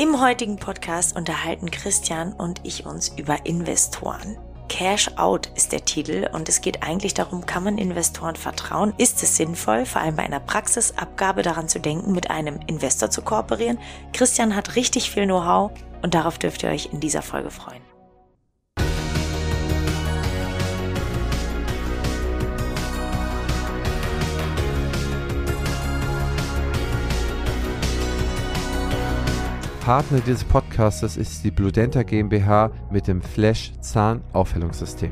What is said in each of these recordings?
Im heutigen Podcast unterhalten Christian und ich uns über Investoren. Cash Out ist der Titel und es geht eigentlich darum, kann man Investoren vertrauen? Ist es sinnvoll, vor allem bei einer Praxisabgabe daran zu denken, mit einem Investor zu kooperieren? Christian hat richtig viel Know-how und darauf dürft ihr euch in dieser Folge freuen. Partner dieses Podcastes ist die Bludenta GmbH mit dem Flash Zahnaufhellungssystem.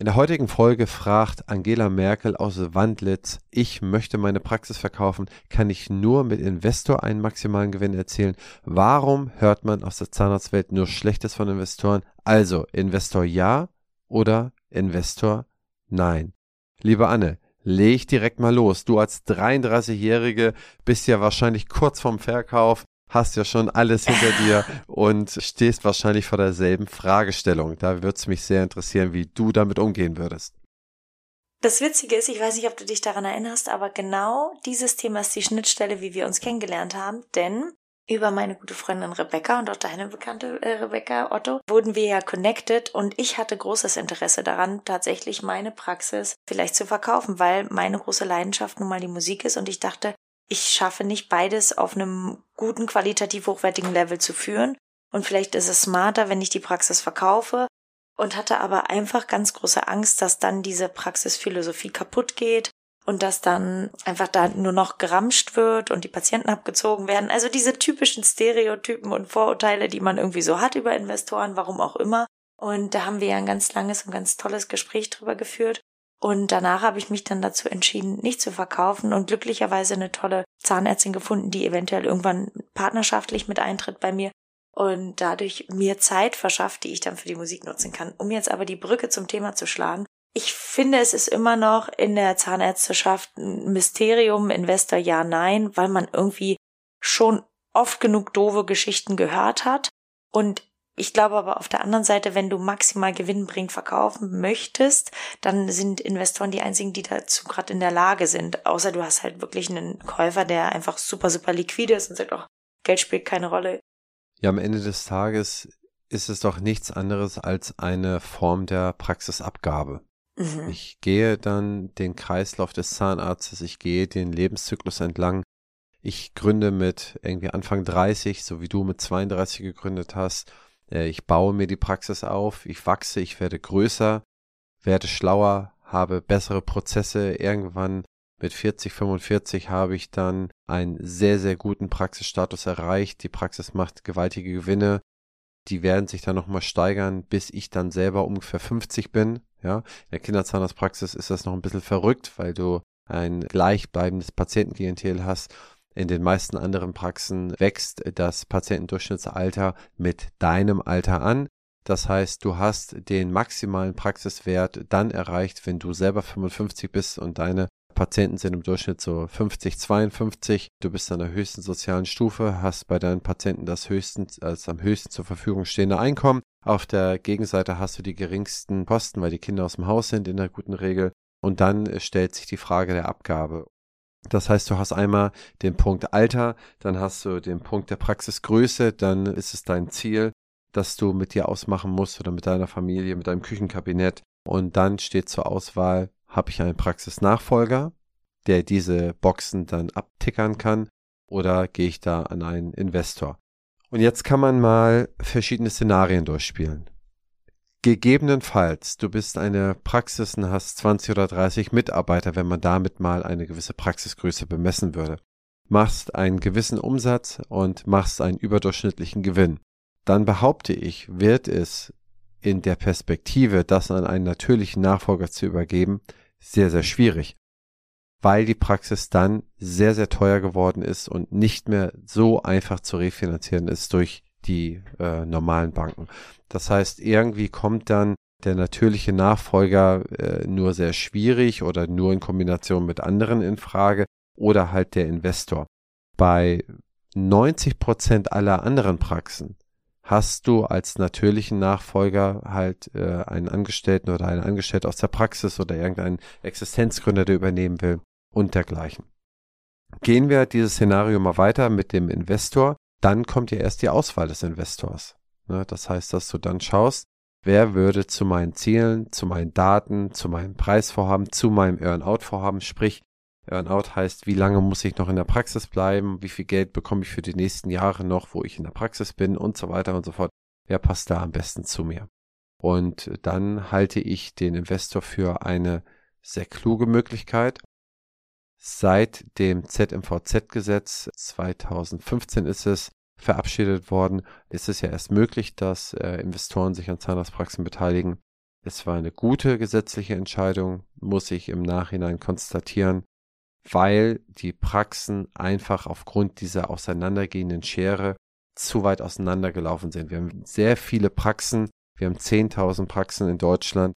In der heutigen Folge fragt Angela Merkel aus Wandlitz, ich möchte meine Praxis verkaufen, kann ich nur mit Investor einen maximalen Gewinn erzielen? Warum hört man aus der Zahnarztwelt nur Schlechtes von Investoren? Also, Investor ja oder Investor nein? Liebe Anne, leg direkt mal los. Du als 33-Jährige bist ja wahrscheinlich kurz vorm Verkauf hast ja schon alles hinter dir und stehst wahrscheinlich vor derselben Fragestellung. Da würde es mich sehr interessieren, wie du damit umgehen würdest. Das Witzige ist, ich weiß nicht, ob du dich daran erinnerst, aber genau dieses Thema ist die Schnittstelle, wie wir uns kennengelernt haben, denn über meine gute Freundin Rebecca und auch deine bekannte äh, Rebecca Otto wurden wir ja connected und ich hatte großes Interesse daran, tatsächlich meine Praxis vielleicht zu verkaufen, weil meine große Leidenschaft nun mal die Musik ist und ich dachte, ich schaffe nicht beides auf einem guten, qualitativ hochwertigen Level zu führen. Und vielleicht ist es smarter, wenn ich die Praxis verkaufe und hatte aber einfach ganz große Angst, dass dann diese Praxisphilosophie kaputt geht und dass dann einfach da nur noch geramscht wird und die Patienten abgezogen werden. Also diese typischen Stereotypen und Vorurteile, die man irgendwie so hat über Investoren, warum auch immer. Und da haben wir ja ein ganz langes und ganz tolles Gespräch drüber geführt. Und danach habe ich mich dann dazu entschieden, nicht zu verkaufen und glücklicherweise eine tolle Zahnärztin gefunden, die eventuell irgendwann partnerschaftlich mit eintritt bei mir und dadurch mir Zeit verschafft, die ich dann für die Musik nutzen kann. Um jetzt aber die Brücke zum Thema zu schlagen. Ich finde, es ist immer noch in der Zahnärzteschaft ein Mysterium, Investor ja, nein, weil man irgendwie schon oft genug doofe Geschichten gehört hat. Und ich glaube aber auf der anderen Seite, wenn du maximal gewinnbringend verkaufen möchtest, dann sind Investoren die einzigen, die dazu gerade in der Lage sind. Außer du hast halt wirklich einen Käufer, der einfach super, super liquide ist und sagt auch, Geld spielt keine Rolle. Ja, am Ende des Tages ist es doch nichts anderes als eine Form der Praxisabgabe. Mhm. Ich gehe dann den Kreislauf des Zahnarztes, ich gehe den Lebenszyklus entlang. Ich gründe mit irgendwie Anfang 30, so wie du mit 32 gegründet hast ich baue mir die Praxis auf, ich wachse, ich werde größer, werde schlauer, habe bessere Prozesse. Irgendwann mit 40, 45 habe ich dann einen sehr, sehr guten Praxisstatus erreicht. Die Praxis macht gewaltige Gewinne. Die werden sich dann nochmal steigern, bis ich dann selber ungefähr 50 bin. Ja, in der Kinderzahnarztpraxis ist das noch ein bisschen verrückt, weil du ein gleichbleibendes Patientenklientel hast in den meisten anderen Praxen wächst das Patientendurchschnittsalter mit deinem Alter an. Das heißt, du hast den maximalen Praxiswert dann erreicht, wenn du selber 55 bist und deine Patienten sind im Durchschnitt so 50, 52. Du bist an der höchsten sozialen Stufe, hast bei deinen Patienten das höchsten, als am höchsten zur Verfügung stehende Einkommen. Auf der Gegenseite hast du die geringsten Kosten, weil die Kinder aus dem Haus sind in der guten Regel. Und dann stellt sich die Frage der Abgabe. Das heißt, du hast einmal den Punkt Alter, dann hast du den Punkt der Praxisgröße, dann ist es dein Ziel, dass du mit dir ausmachen musst oder mit deiner Familie, mit deinem Küchenkabinett. Und dann steht zur Auswahl, habe ich einen Praxisnachfolger, der diese Boxen dann abtickern kann, oder gehe ich da an einen Investor. Und jetzt kann man mal verschiedene Szenarien durchspielen. Gegebenenfalls, du bist eine Praxis und hast 20 oder 30 Mitarbeiter, wenn man damit mal eine gewisse Praxisgröße bemessen würde. Machst einen gewissen Umsatz und machst einen überdurchschnittlichen Gewinn. Dann behaupte ich, wird es in der Perspektive, das an einen natürlichen Nachfolger zu übergeben, sehr, sehr schwierig. Weil die Praxis dann sehr, sehr teuer geworden ist und nicht mehr so einfach zu refinanzieren ist durch die äh, normalen Banken. Das heißt, irgendwie kommt dann der natürliche Nachfolger äh, nur sehr schwierig oder nur in Kombination mit anderen in Frage oder halt der Investor. Bei 90 Prozent aller anderen Praxen hast du als natürlichen Nachfolger halt äh, einen Angestellten oder einen Angestellten aus der Praxis oder irgendeinen Existenzgründer, der übernehmen will und dergleichen. Gehen wir dieses Szenario mal weiter mit dem Investor dann kommt ja erst die Auswahl des Investors. Ne? Das heißt, dass du dann schaust, wer würde zu meinen Zielen, zu meinen Daten, zu meinem Preisvorhaben, zu meinem Earn-out-Vorhaben, sprich, Earn-out heißt, wie lange muss ich noch in der Praxis bleiben, wie viel Geld bekomme ich für die nächsten Jahre noch, wo ich in der Praxis bin und so weiter und so fort. Wer passt da am besten zu mir? Und dann halte ich den Investor für eine sehr kluge Möglichkeit. Seit dem ZMVZ-Gesetz 2015 ist es verabschiedet worden, ist es ja erst möglich, dass äh, Investoren sich an Zahnarztpraxen beteiligen. Es war eine gute gesetzliche Entscheidung, muss ich im Nachhinein konstatieren, weil die Praxen einfach aufgrund dieser auseinandergehenden Schere zu weit auseinandergelaufen sind. Wir haben sehr viele Praxen, wir haben 10.000 Praxen in Deutschland,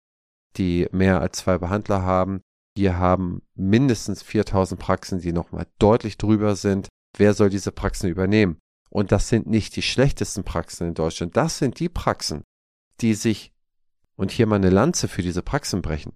die mehr als zwei Behandler haben. Wir haben mindestens 4.000 Praxen, die nochmal deutlich drüber sind. Wer soll diese Praxen übernehmen? Und das sind nicht die schlechtesten Praxen in Deutschland. Das sind die Praxen, die sich, und hier mal eine Lanze für diese Praxen brechen,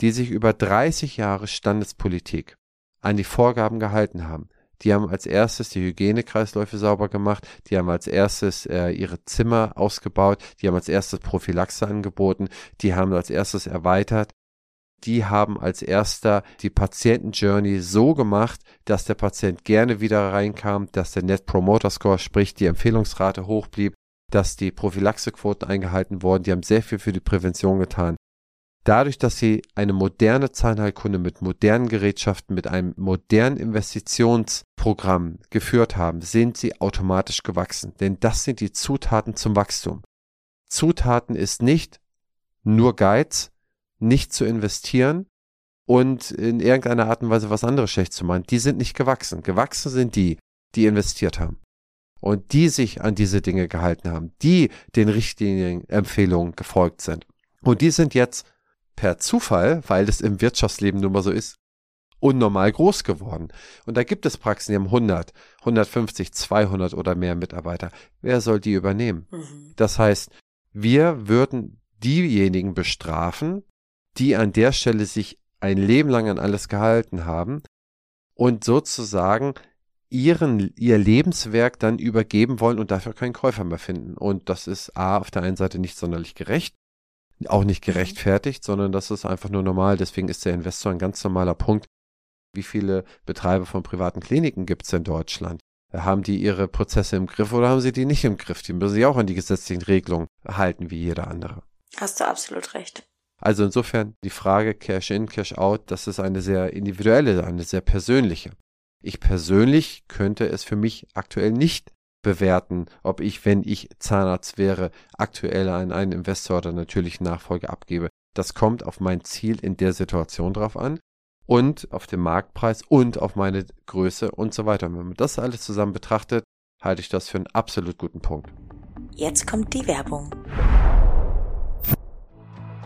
die sich über 30 Jahre Standespolitik an die Vorgaben gehalten haben. Die haben als erstes die Hygienekreisläufe sauber gemacht, die haben als erstes äh, ihre Zimmer ausgebaut, die haben als erstes Prophylaxe angeboten, die haben als erstes erweitert, die haben als erster die Patientenjourney so gemacht, dass der Patient gerne wieder reinkam, dass der Net Promoter Score, sprich die Empfehlungsrate hoch blieb, dass die Prophylaxequoten eingehalten wurden, die haben sehr viel für die Prävention getan. Dadurch, dass sie eine moderne Zahnheilkunde mit modernen Gerätschaften, mit einem modernen Investitionsprogramm geführt haben, sind sie automatisch gewachsen. Denn das sind die Zutaten zum Wachstum. Zutaten ist nicht nur Geiz, nicht zu investieren und in irgendeiner Art und Weise was anderes schlecht zu machen. Die sind nicht gewachsen. Gewachsen sind die, die investiert haben. Und die sich an diese Dinge gehalten haben, die den richtigen Empfehlungen gefolgt sind. Und die sind jetzt per Zufall, weil es im Wirtschaftsleben nun mal so ist, unnormal groß geworden. Und da gibt es Praxen, die haben 100, 150, 200 oder mehr Mitarbeiter. Wer soll die übernehmen? Mhm. Das heißt, wir würden diejenigen bestrafen, die an der Stelle sich ein Leben lang an alles gehalten haben und sozusagen ihren, ihr Lebenswerk dann übergeben wollen und dafür keinen Käufer mehr finden. Und das ist A auf der einen Seite nicht sonderlich gerecht auch nicht mhm. gerechtfertigt, sondern das ist einfach nur normal. Deswegen ist der Investor ein ganz normaler Punkt. Wie viele Betreiber von privaten Kliniken gibt es in Deutschland? Haben die ihre Prozesse im Griff oder haben sie die nicht im Griff? Die müssen sich auch an die gesetzlichen Regelungen halten, wie jeder andere. Hast du absolut recht. Also insofern die Frage Cash in, Cash out, das ist eine sehr individuelle, eine sehr persönliche. Ich persönlich könnte es für mich aktuell nicht bewerten, ob ich, wenn ich Zahnarzt wäre, aktuell an einen Investor oder natürlich Nachfolge abgebe. Das kommt auf mein Ziel in der Situation drauf an und auf den Marktpreis und auf meine Größe und so weiter. Und wenn man das alles zusammen betrachtet, halte ich das für einen absolut guten Punkt. Jetzt kommt die Werbung.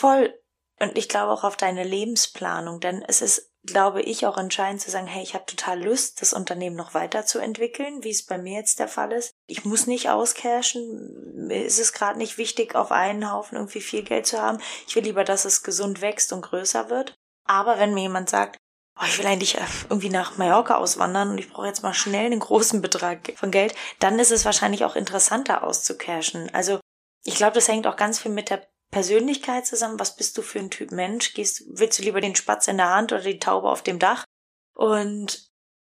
Voll. Und ich glaube auch auf deine Lebensplanung, denn es ist, glaube ich, auch entscheidend zu sagen, hey, ich habe total Lust, das Unternehmen noch weiterzuentwickeln, wie es bei mir jetzt der Fall ist. Ich muss nicht auscashen. Mir ist es gerade nicht wichtig, auf einen Haufen irgendwie viel Geld zu haben. Ich will lieber, dass es gesund wächst und größer wird. Aber wenn mir jemand sagt, oh, ich will eigentlich äh, irgendwie nach Mallorca auswandern und ich brauche jetzt mal schnell einen großen Betrag von Geld, dann ist es wahrscheinlich auch interessanter auszucashen. Also ich glaube, das hängt auch ganz viel mit der Persönlichkeit zusammen. Was bist du für ein Typ Mensch? Gehst, willst du lieber den Spatz in der Hand oder die Taube auf dem Dach? Und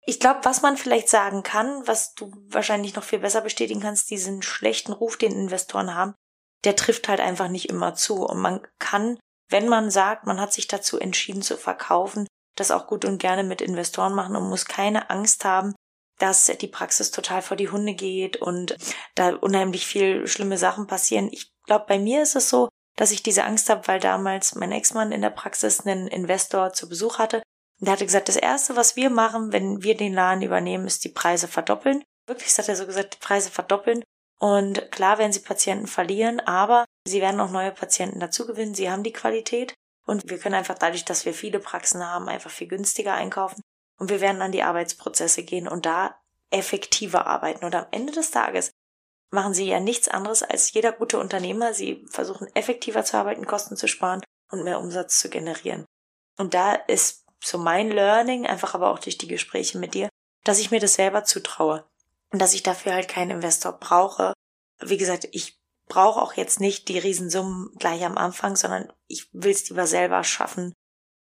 ich glaube, was man vielleicht sagen kann, was du wahrscheinlich noch viel besser bestätigen kannst, diesen schlechten Ruf, den Investoren haben, der trifft halt einfach nicht immer zu. Und man kann, wenn man sagt, man hat sich dazu entschieden zu verkaufen, das auch gut und gerne mit Investoren machen und muss keine Angst haben, dass die Praxis total vor die Hunde geht und da unheimlich viel schlimme Sachen passieren. Ich glaube, bei mir ist es so, dass ich diese Angst habe, weil damals mein Ex-Mann in der Praxis einen Investor zu Besuch hatte Und er hatte gesagt, das erste, was wir machen, wenn wir den Laden übernehmen, ist die Preise verdoppeln. Wirklich, hat er so gesagt, die Preise verdoppeln. Und klar werden sie Patienten verlieren, aber sie werden auch neue Patienten dazu gewinnen. Sie haben die Qualität und wir können einfach dadurch, dass wir viele Praxen haben, einfach viel günstiger einkaufen. Und wir werden an die Arbeitsprozesse gehen und da effektiver arbeiten. Und am Ende des Tages machen sie ja nichts anderes als jeder gute Unternehmer. Sie versuchen effektiver zu arbeiten, Kosten zu sparen und mehr Umsatz zu generieren. Und da ist so mein Learning, einfach aber auch durch die Gespräche mit dir, dass ich mir das selber zutraue und dass ich dafür halt keinen Investor brauche. Wie gesagt, ich brauche auch jetzt nicht die Riesensummen gleich am Anfang, sondern ich will es lieber selber schaffen.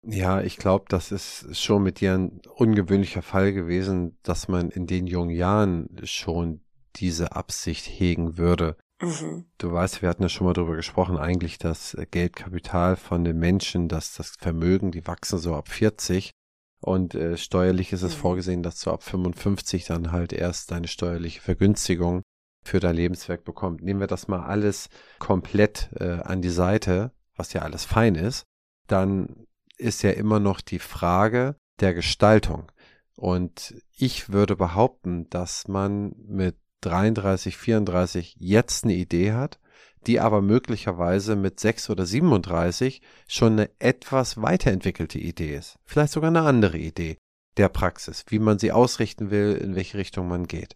Ja, ich glaube, das ist schon mit dir ein ungewöhnlicher Fall gewesen, dass man in den jungen Jahren schon diese Absicht hegen würde. Mhm. Du weißt, wir hatten ja schon mal darüber gesprochen, eigentlich das Geldkapital von den Menschen, dass das Vermögen, die wachsen so ab 40 und äh, steuerlich ist es mhm. vorgesehen, dass du ab 55 dann halt erst deine steuerliche Vergünstigung für dein Lebenswerk bekommst. Nehmen wir das mal alles komplett äh, an die Seite, was ja alles fein ist, dann ist ja immer noch die Frage der Gestaltung. Und ich würde behaupten, dass man mit 33, 34 jetzt eine Idee hat, die aber möglicherweise mit 6 oder 37 schon eine etwas weiterentwickelte Idee ist. Vielleicht sogar eine andere Idee der Praxis, wie man sie ausrichten will, in welche Richtung man geht.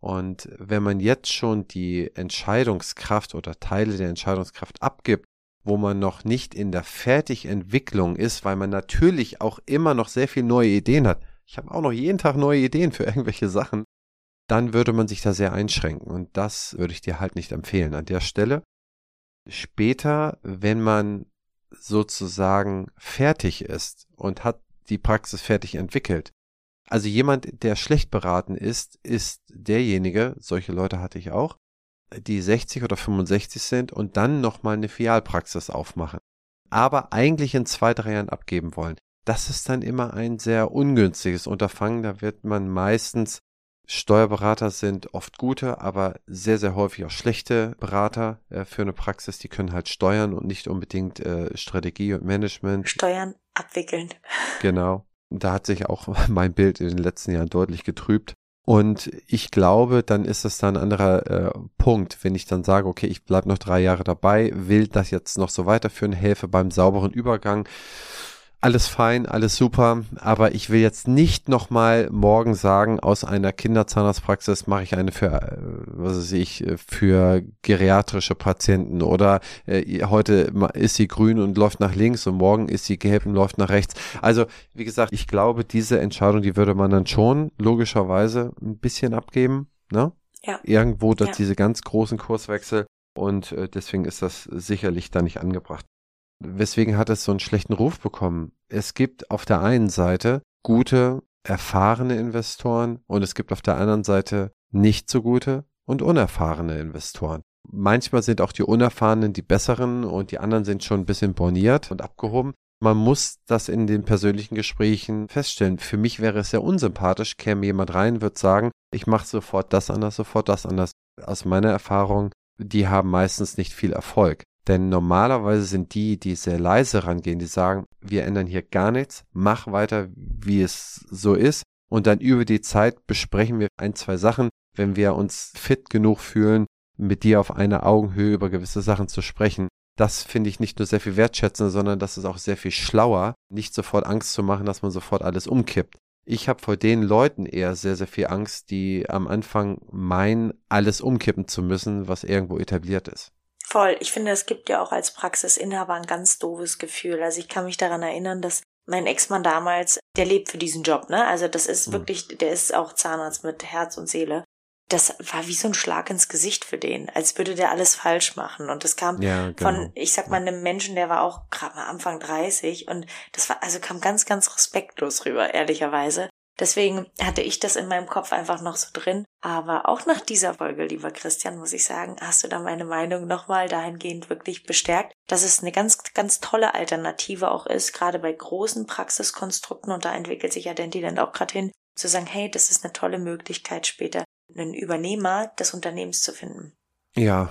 Und wenn man jetzt schon die Entscheidungskraft oder Teile der Entscheidungskraft abgibt, wo man noch nicht in der Fertigentwicklung ist, weil man natürlich auch immer noch sehr viel neue Ideen hat. Ich habe auch noch jeden Tag neue Ideen für irgendwelche Sachen dann würde man sich da sehr einschränken. Und das würde ich dir halt nicht empfehlen an der Stelle. Später, wenn man sozusagen fertig ist und hat die Praxis fertig entwickelt, also jemand, der schlecht beraten ist, ist derjenige, solche Leute hatte ich auch, die 60 oder 65 sind und dann nochmal eine Filialpraxis aufmachen. Aber eigentlich in zwei, drei Jahren abgeben wollen. Das ist dann immer ein sehr ungünstiges Unterfangen. Da wird man meistens Steuerberater sind oft gute, aber sehr, sehr häufig auch schlechte Berater äh, für eine Praxis. Die können halt steuern und nicht unbedingt äh, Strategie und Management. Steuern abwickeln. Genau. Da hat sich auch mein Bild in den letzten Jahren deutlich getrübt. Und ich glaube, dann ist es dann ein anderer äh, Punkt, wenn ich dann sage, okay, ich bleibe noch drei Jahre dabei, will das jetzt noch so weiterführen, helfe beim sauberen Übergang alles fein, alles super, aber ich will jetzt nicht nochmal morgen sagen, aus einer Kinderzahnarztpraxis mache ich eine für, äh, was weiß ich, für geriatrische Patienten oder äh, heute ist sie grün und läuft nach links und morgen ist sie gelb und läuft nach rechts. Also, wie gesagt, ich glaube, diese Entscheidung, die würde man dann schon logischerweise ein bisschen abgeben, ne? Ja. Irgendwo, dass ja. diese ganz großen Kurswechsel und äh, deswegen ist das sicherlich da nicht angebracht weswegen hat es so einen schlechten Ruf bekommen? Es gibt auf der einen Seite gute, erfahrene Investoren und es gibt auf der anderen Seite nicht so gute und unerfahrene Investoren. Manchmal sind auch die Unerfahrenen die besseren und die anderen sind schon ein bisschen borniert und abgehoben. Man muss das in den persönlichen Gesprächen feststellen. Für mich wäre es sehr unsympathisch, käme jemand rein, wird sagen, ich mache sofort das anders, sofort das anders. Aus meiner Erfahrung, die haben meistens nicht viel Erfolg. Denn normalerweise sind die, die sehr leise rangehen, die sagen, wir ändern hier gar nichts, mach weiter, wie es so ist. Und dann über die Zeit besprechen wir ein, zwei Sachen, wenn wir uns fit genug fühlen, mit dir auf einer Augenhöhe über gewisse Sachen zu sprechen. Das finde ich nicht nur sehr viel wertschätzender, sondern das ist auch sehr viel schlauer, nicht sofort Angst zu machen, dass man sofort alles umkippt. Ich habe vor den Leuten eher sehr, sehr viel Angst, die am Anfang meinen, alles umkippen zu müssen, was irgendwo etabliert ist. Voll. Ich finde, es gibt ja auch als Praxisinhaber ein ganz doofes Gefühl. Also ich kann mich daran erinnern, dass mein Ex-Mann damals, der lebt für diesen Job, ne? Also das ist mhm. wirklich, der ist auch Zahnarzt mit Herz und Seele. Das war wie so ein Schlag ins Gesicht für den, als würde der alles falsch machen. Und das kam ja, genau. von, ich sag mal, einem Menschen, der war auch gerade mal Anfang 30 und das war, also kam ganz, ganz respektlos rüber, ehrlicherweise. Deswegen hatte ich das in meinem Kopf einfach noch so drin. Aber auch nach dieser Folge, lieber Christian, muss ich sagen, hast du da meine Meinung nochmal dahingehend wirklich bestärkt, dass es eine ganz, ganz tolle Alternative auch ist, gerade bei großen Praxiskonstrukten, und da entwickelt sich ja Dentiland auch gerade hin, zu sagen, hey, das ist eine tolle Möglichkeit, später einen Übernehmer des Unternehmens zu finden. Ja,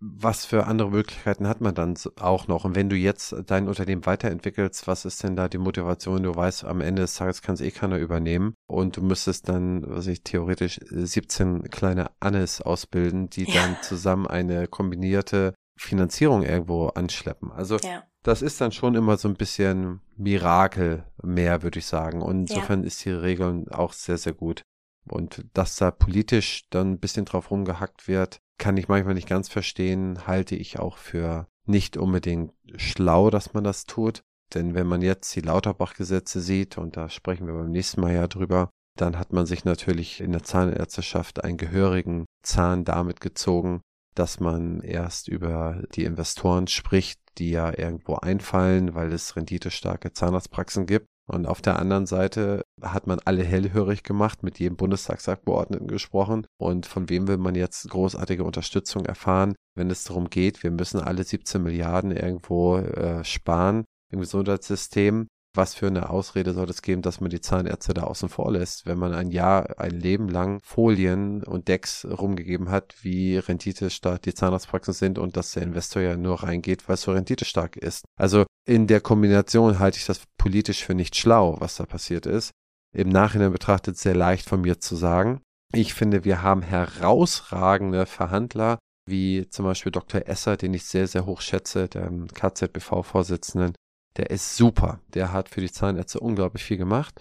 was für andere Möglichkeiten hat man dann auch noch? Und wenn du jetzt dein Unternehmen weiterentwickelst, was ist denn da die Motivation? Du weißt, am Ende des Tages kann es eh keiner übernehmen und du müsstest dann, was ich theoretisch 17 kleine Annes ausbilden, die ja. dann zusammen eine kombinierte Finanzierung irgendwo anschleppen. Also ja. das ist dann schon immer so ein bisschen Mirakel mehr, würde ich sagen. Und insofern ja. ist die Regel auch sehr, sehr gut. Und dass da politisch dann ein bisschen drauf rumgehackt wird, kann ich manchmal nicht ganz verstehen, halte ich auch für nicht unbedingt schlau, dass man das tut. Denn wenn man jetzt die Lauterbach-Gesetze sieht, und da sprechen wir beim nächsten Mal ja drüber, dann hat man sich natürlich in der Zahnärzteschaft einen gehörigen Zahn damit gezogen, dass man erst über die Investoren spricht, die ja irgendwo einfallen, weil es renditestarke Zahnarztpraxen gibt. Und auf der anderen Seite hat man alle hellhörig gemacht, mit jedem Bundestagsabgeordneten gesprochen. Und von wem will man jetzt großartige Unterstützung erfahren, wenn es darum geht, wir müssen alle 17 Milliarden irgendwo äh, sparen im Gesundheitssystem was für eine Ausrede soll es geben, dass man die Zahnärzte da außen vor lässt, wenn man ein Jahr, ein Leben lang Folien und Decks rumgegeben hat, wie renditestark die Zahnarztpraxen sind und dass der Investor ja nur reingeht, weil es so renditestark ist. Also in der Kombination halte ich das politisch für nicht schlau, was da passiert ist. Im Nachhinein betrachtet sehr leicht von mir zu sagen. Ich finde, wir haben herausragende Verhandler, wie zum Beispiel Dr. Esser, den ich sehr, sehr hoch schätze, der KZBV-Vorsitzenden, der ist super. Der hat für die Zahnärzte unglaublich viel gemacht.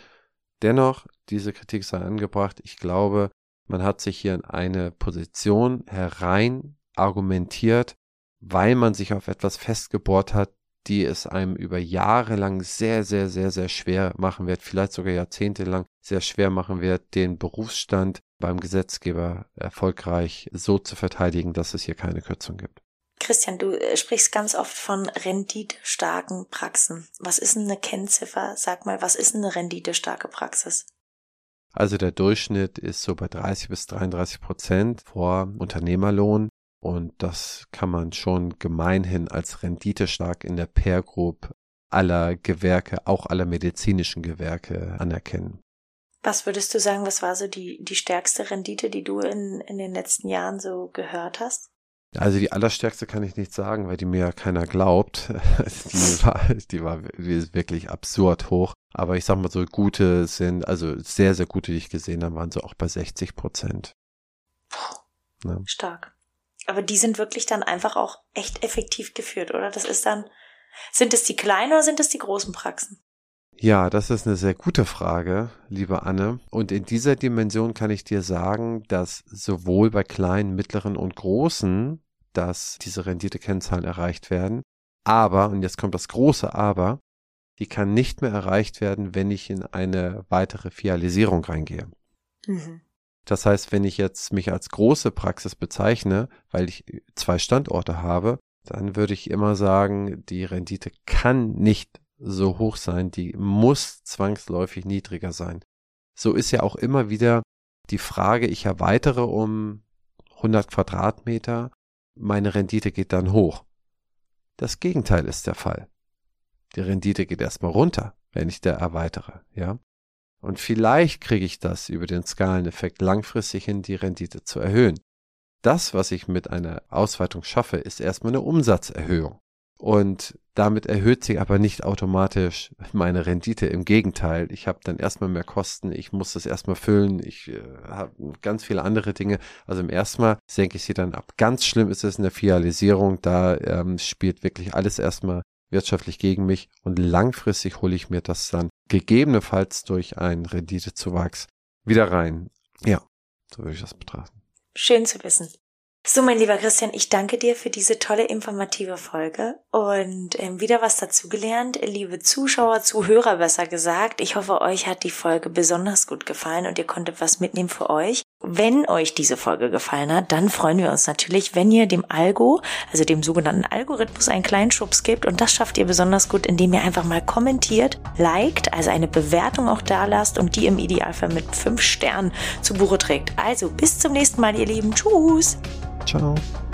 Dennoch, diese Kritik sei angebracht. Ich glaube, man hat sich hier in eine Position herein argumentiert, weil man sich auf etwas festgebohrt hat, die es einem über Jahre lang sehr, sehr, sehr, sehr schwer machen wird, vielleicht sogar jahrzehntelang sehr schwer machen wird, den Berufsstand beim Gesetzgeber erfolgreich so zu verteidigen, dass es hier keine Kürzung gibt. Christian, du äh, sprichst ganz oft von renditestarken Praxen. Was ist denn eine Kennziffer? Sag mal, was ist eine renditestarke Praxis? Also der Durchschnitt ist so bei 30 bis 33 Prozent vor Unternehmerlohn. Und das kann man schon gemeinhin als renditestark in der Peer Group aller Gewerke, auch aller medizinischen Gewerke anerkennen. Was würdest du sagen, was war so die, die stärkste Rendite, die du in, in den letzten Jahren so gehört hast? Also die allerstärkste kann ich nicht sagen, weil die mir ja keiner glaubt. die war, die war wirklich absurd hoch. Aber ich sag mal so, gute sind, also sehr, sehr gute, die ich gesehen habe, waren so auch bei 60 Prozent. Ja. Stark. Aber die sind wirklich dann einfach auch echt effektiv geführt, oder? Das ist dann, sind es die kleinen oder sind es die großen Praxen? Ja, das ist eine sehr gute Frage, liebe Anne. Und in dieser Dimension kann ich dir sagen, dass sowohl bei kleinen, mittleren und großen dass diese Renditekennzahlen erreicht werden. Aber, und jetzt kommt das große Aber, die kann nicht mehr erreicht werden, wenn ich in eine weitere Fialisierung reingehe. Mhm. Das heißt, wenn ich jetzt mich als große Praxis bezeichne, weil ich zwei Standorte habe, dann würde ich immer sagen, die Rendite kann nicht so hoch sein, die muss zwangsläufig niedriger sein. So ist ja auch immer wieder die Frage, ich erweitere um 100 Quadratmeter meine Rendite geht dann hoch. Das Gegenteil ist der Fall. Die Rendite geht erstmal runter, wenn ich da erweitere, ja. Und vielleicht kriege ich das über den Skaleneffekt langfristig hin, die Rendite zu erhöhen. Das, was ich mit einer Ausweitung schaffe, ist erstmal eine Umsatzerhöhung. Und damit erhöht sich aber nicht automatisch meine Rendite. Im Gegenteil, ich habe dann erstmal mehr Kosten, ich muss das erstmal füllen, ich äh, habe ganz viele andere Dinge. Also im ersten Mal senke ich sie dann ab. Ganz schlimm ist es in der Fialisierung, da ähm, spielt wirklich alles erstmal wirtschaftlich gegen mich und langfristig hole ich mir das dann gegebenenfalls durch einen Renditezuwachs wieder rein. Ja, so würde ich das betrachten. Schön zu wissen. So, mein lieber Christian, ich danke dir für diese tolle informative Folge und ähm, wieder was dazugelernt. Liebe Zuschauer, Zuhörer besser gesagt, ich hoffe, euch hat die Folge besonders gut gefallen und ihr konntet was mitnehmen für euch. Wenn euch diese Folge gefallen hat, dann freuen wir uns natürlich, wenn ihr dem Algo, also dem sogenannten Algorithmus, einen kleinen Schubs gebt. Und das schafft ihr besonders gut, indem ihr einfach mal kommentiert, liked, also eine Bewertung auch da lasst und die im Idealfall mit fünf Sternen zu Buche trägt. Also bis zum nächsten Mal, ihr Lieben. Tschüss! Ciao.